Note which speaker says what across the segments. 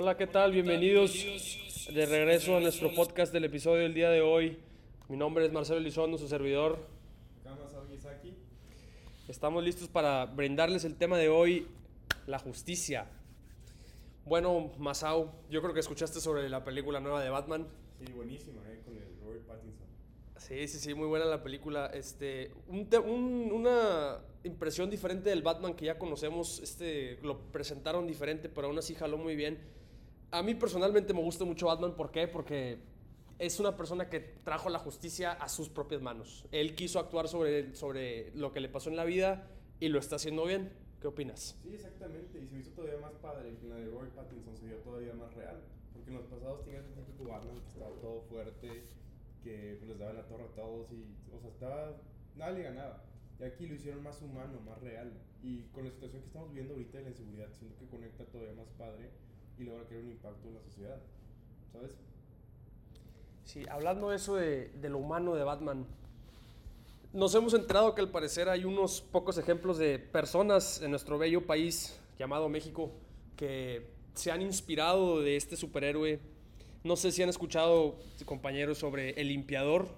Speaker 1: Hola, ¿qué tal? Bienvenidos de regreso a nuestro podcast del episodio del día de hoy. Mi nombre es Marcelo Elizondo, su servidor. Estamos listos para brindarles el tema de hoy, la justicia. Bueno, Masao, yo creo que escuchaste sobre la película nueva de Batman.
Speaker 2: Sí, buenísima, ¿eh? con el Robert Pattinson.
Speaker 1: Sí, sí, sí, muy buena la película. Este, una impresión diferente del Batman que ya conocemos, este, lo presentaron diferente, pero aún así jaló muy bien. A mí personalmente me gusta mucho Batman, ¿por qué? Porque es una persona que trajo la justicia a sus propias manos. Él quiso actuar sobre, sobre lo que le pasó en la vida y lo está haciendo bien. ¿Qué opinas?
Speaker 2: Sí, exactamente. Y se hizo todavía más padre. que la de Robert Pattinson se vio todavía más real. Porque en los pasados tenías el típico Batman que estaba todo fuerte, que pues, les daba la torre a todos y, o sea, estaba. Nada le ganaba. Y aquí lo hicieron más humano, más real. Y con la situación que estamos viendo ahorita de la inseguridad, siento que conecta todavía más padre y logra crear un impacto en la sociedad. ¿Sabes?
Speaker 1: Sí, hablando eso de, de lo humano de Batman, nos hemos enterado que al parecer hay unos pocos ejemplos de personas en nuestro bello país llamado México que se han inspirado de este superhéroe. No sé si han escuchado, compañeros, sobre El Limpiador,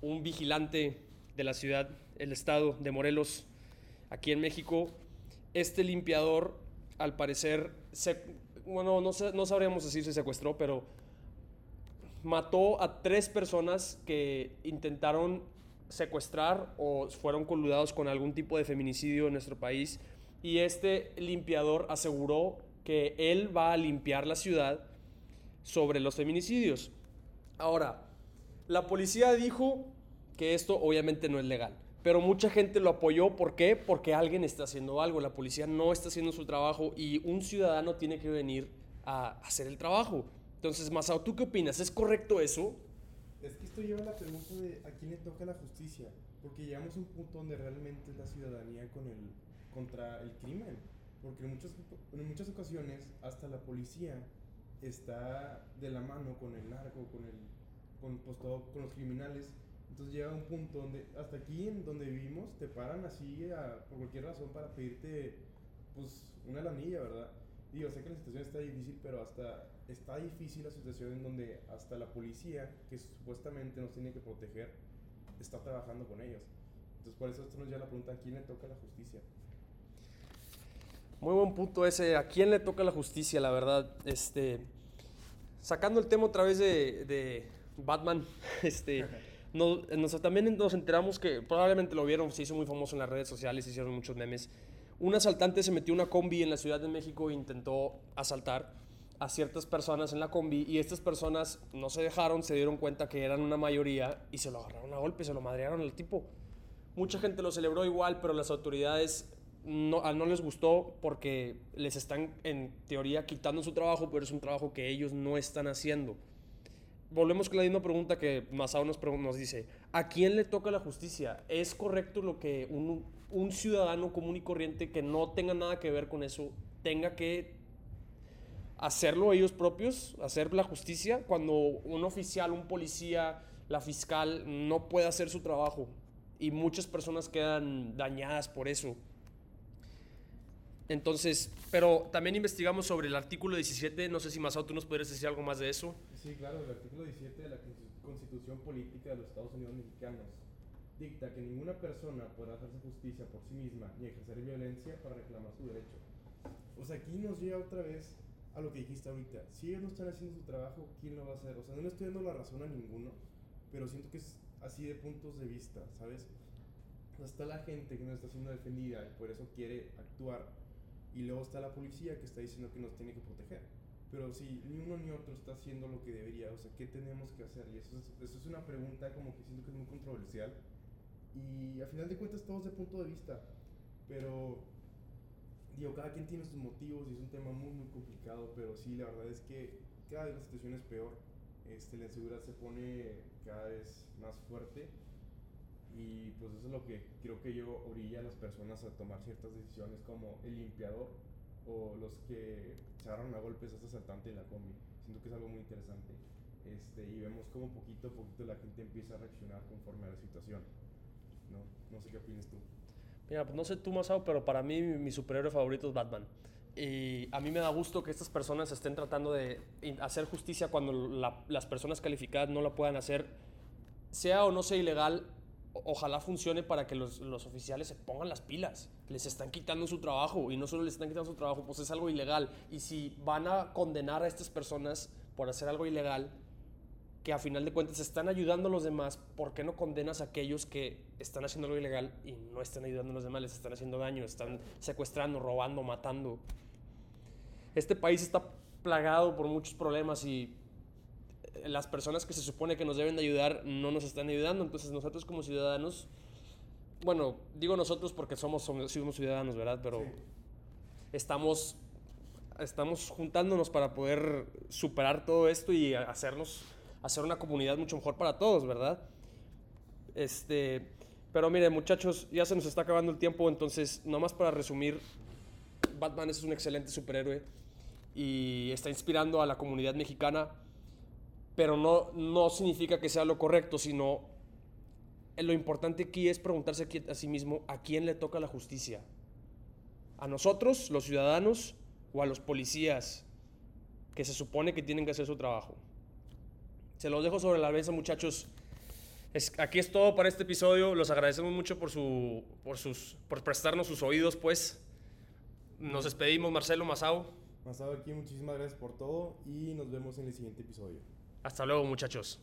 Speaker 1: un vigilante de la ciudad, el estado de Morelos, aquí en México. Este limpiador, al parecer, se, bueno, no, sabríamos decir si secuestró, pero mató a tres personas que intentaron secuestrar o fueron coludados con algún tipo de feminicidio en nuestro país. Y este limpiador aseguró que él va a limpiar la ciudad sobre los feminicidios. Ahora, la policía dijo que esto obviamente no es legal, pero mucha gente lo apoyó. ¿Por qué? Porque alguien está haciendo algo. La policía no está haciendo su trabajo y un ciudadano tiene que venir a hacer el trabajo. Entonces, Masao, ¿tú qué opinas? ¿Es correcto eso?
Speaker 2: Es que esto lleva a la pregunta de a quién le toca la justicia, porque llegamos a un punto donde realmente es la ciudadanía con el, contra el crimen, porque en muchas, en muchas ocasiones hasta la policía está de la mano con el narco, con, el, con, pues, con los criminales, entonces llega un punto donde hasta aquí en donde vivimos te paran así por cualquier razón para pedirte pues una lanilla, ¿verdad? Digo, sé que la situación está difícil, pero hasta está difícil la situación en donde hasta la policía, que supuestamente nos tiene que proteger, está trabajando con ellos. Entonces, por eso esto nos lleva la pregunta, ¿a quién le toca la justicia?
Speaker 1: Muy buen punto ese, ¿a quién le toca la justicia? La verdad, este, sacando el tema otra vez de, de Batman, este, no, también nos enteramos que probablemente lo vieron, se hizo muy famoso en las redes sociales, se hicieron muchos memes, un asaltante se metió una combi en la Ciudad de México e intentó asaltar a ciertas personas en la combi y estas personas no se dejaron, se dieron cuenta que eran una mayoría y se lo agarraron a golpe, se lo madrearon al tipo. Mucha gente lo celebró igual, pero las autoridades no, no les gustó porque les están en teoría quitando su trabajo, pero es un trabajo que ellos no están haciendo. Volvemos con la misma pregunta que Masao nos, nos dice, ¿a quién le toca la justicia? ¿Es correcto lo que un, un ciudadano común y corriente que no tenga nada que ver con eso tenga que hacerlo ellos propios, hacer la justicia, cuando un oficial, un policía, la fiscal no puede hacer su trabajo y muchas personas quedan dañadas por eso. Entonces, pero también investigamos sobre el artículo 17, no sé si Masao tú nos podrías decir algo más de eso.
Speaker 2: Sí, claro, el artículo 17 de la Constitución Política de los Estados Unidos Mexicanos dicta que ninguna persona podrá hacerse justicia por sí misma ni ejercer violencia para reclamar su derecho. O sea, aquí nos lleva otra vez a lo que dijiste ahorita. Si ellos no están haciendo su trabajo, ¿quién lo va a hacer? O sea, no le estoy dando la razón a ninguno, pero siento que es así de puntos de vista, ¿sabes? Está la gente que no está siendo defendida y por eso quiere actuar. Y luego está la policía que está diciendo que nos tiene que proteger. Pero si ni uno ni otro está haciendo lo que debería, o sea, ¿qué tenemos que hacer? Y eso es, eso es una pregunta como que siento que es muy controversial y a final de cuentas todo es de punto de vista. Pero, digo, cada quien tiene sus motivos y es un tema muy, muy complicado. Pero sí, la verdad es que cada vez la situación es peor. Este, la inseguridad se pone cada vez más fuerte. Y pues eso es lo que creo que yo orilla a las personas a tomar ciertas decisiones como el limpiador o los que se agarran a golpes a este asaltante en la combi. Siento que es algo muy interesante. Este, y vemos como poquito a poquito la gente empieza a reaccionar conforme a la situación. No, no sé qué opinas tú.
Speaker 1: Mira, pues no sé tú, Masao, pero para mí mi superhéroe favorito es Batman. Y a mí me da gusto que estas personas estén tratando de hacer justicia cuando la- las personas calificadas no la puedan hacer, sea o no sea ilegal, ojalá funcione para que los, los oficiales se pongan las pilas. Les están quitando su trabajo y no solo les están quitando su trabajo, pues es algo ilegal. Y si van a condenar a estas personas por hacer algo ilegal, que a final de cuentas están ayudando a los demás, ¿por qué no condenas a aquellos que están haciendo algo ilegal y no están ayudando a los demás, les están haciendo daño, están secuestrando, robando, matando? Este país está plagado por muchos problemas y las personas que se supone que nos deben de ayudar no nos están ayudando, entonces nosotros como ciudadanos, bueno, digo nosotros porque somos, somos, ciudadanos, ¿verdad? Pero
Speaker 2: Sí.
Speaker 1: estamos, estamos juntándonos para poder superar todo esto y hacernos, hacer una comunidad mucho mejor para todos, ¿verdad? Este, pero miren, muchachos, ya se nos está acabando el tiempo, entonces, nomás para resumir, Batman es un excelente superhéroe y está inspirando a la comunidad mexicana, pero no, no significa que sea lo correcto, sino eh, lo importante aquí es preguntarse a sí mismo a quién le toca la justicia. ¿A nosotros, los ciudadanos, o a los policías que se supone que tienen que hacer su trabajo? Se los dejo sobre la mesa, muchachos. Es- aquí es todo para este episodio. Los agradecemos mucho por, su, por, sus, por prestarnos sus oídos, pues. Nos despedimos, Marcelo Masao.
Speaker 2: Masado aquí, muchísimas gracias por todo y nos vemos en el siguiente episodio.
Speaker 1: Hasta luego, muchachos.